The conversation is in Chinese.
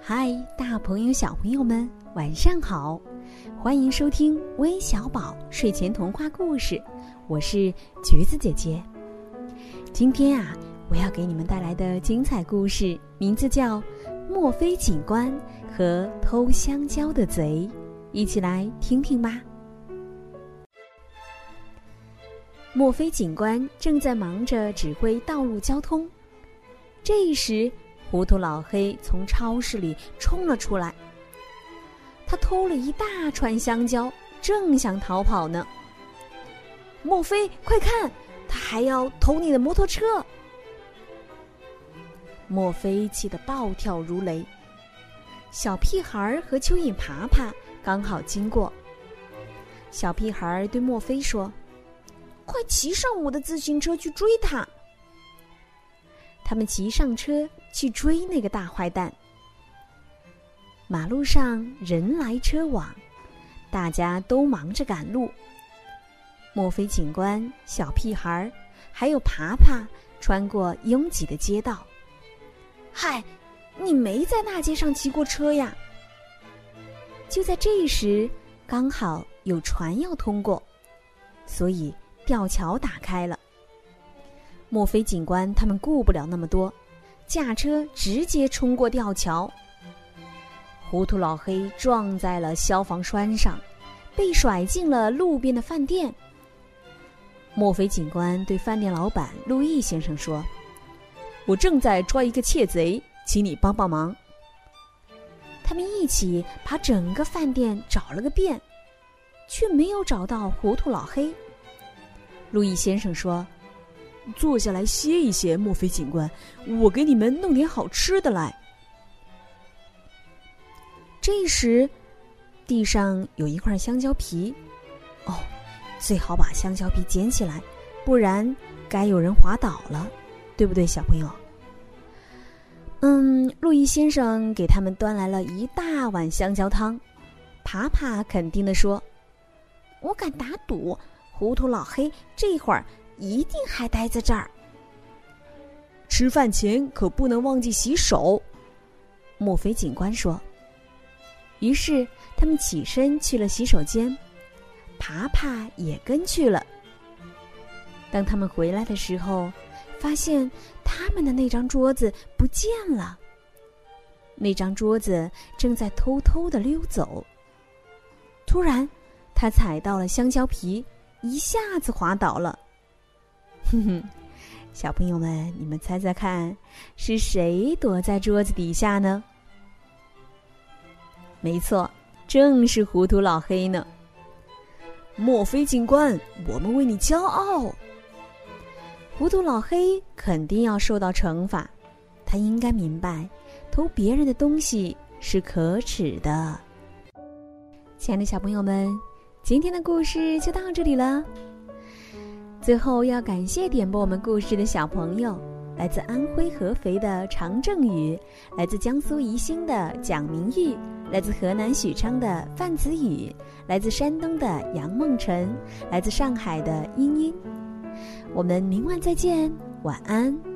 嗨，大朋友、小朋友们，晚上好！欢迎收听微小宝睡前童话故事，我是橘子姐姐。今天啊，我要给你们带来的精彩故事名字叫《墨菲警官和偷香蕉的贼》，一起来听听吧。墨菲警官正在忙着指挥道路交通，这时。糊涂老黑从超市里冲了出来，他偷了一大串香蕉，正想逃跑呢。莫非，快看，他还要偷你的摩托车！莫非气得暴跳如雷。小屁孩和蚯蚓爬爬刚好经过，小屁孩对莫非说：“快骑上我的自行车去追他。”他们骑上车去追那个大坏蛋。马路上人来车往，大家都忙着赶路。墨菲警官、小屁孩儿，还有爬爬，穿过拥挤的街道。嗨，你没在大街上骑过车呀？就在这时，刚好有船要通过，所以吊桥打开了。墨菲警官他们顾不了那么多，驾车直接冲过吊桥。糊涂老黑撞在了消防栓上，被甩进了路边的饭店。墨菲警官对饭店老板路易先生说：“我正在抓一个窃贼，请你帮帮忙。”他们一起把整个饭店找了个遍，却没有找到糊涂老黑。路易先生说。坐下来歇一歇，墨菲警官，我给你们弄点好吃的来。这时，地上有一块香蕉皮，哦，最好把香蕉皮捡起来，不然该有人滑倒了，对不对，小朋友？嗯，路易先生给他们端来了一大碗香蕉汤。爬爬肯定的说：“我敢打赌，糊涂老黑这会儿。”一定还待在这儿。吃饭前可不能忘记洗手，墨菲警官说。于是他们起身去了洗手间，爬爬也跟去了。当他们回来的时候，发现他们的那张桌子不见了。那张桌子正在偷偷的溜走。突然，他踩到了香蕉皮，一下子滑倒了。哼哼，小朋友们，你们猜猜看，是谁躲在桌子底下呢？没错，正是糊涂老黑呢。墨菲警官，我们为你骄傲。糊涂老黑肯定要受到惩罚，他应该明白，偷别人的东西是可耻的。亲爱的小朋友们，今天的故事就到这里了。最后要感谢点播我们故事的小朋友，来自安徽合肥的常正宇，来自江苏宜兴的蒋明玉，来自河南许昌的范子宇，来自山东的杨梦辰，来自上海的茵茵。我们明晚再见，晚安。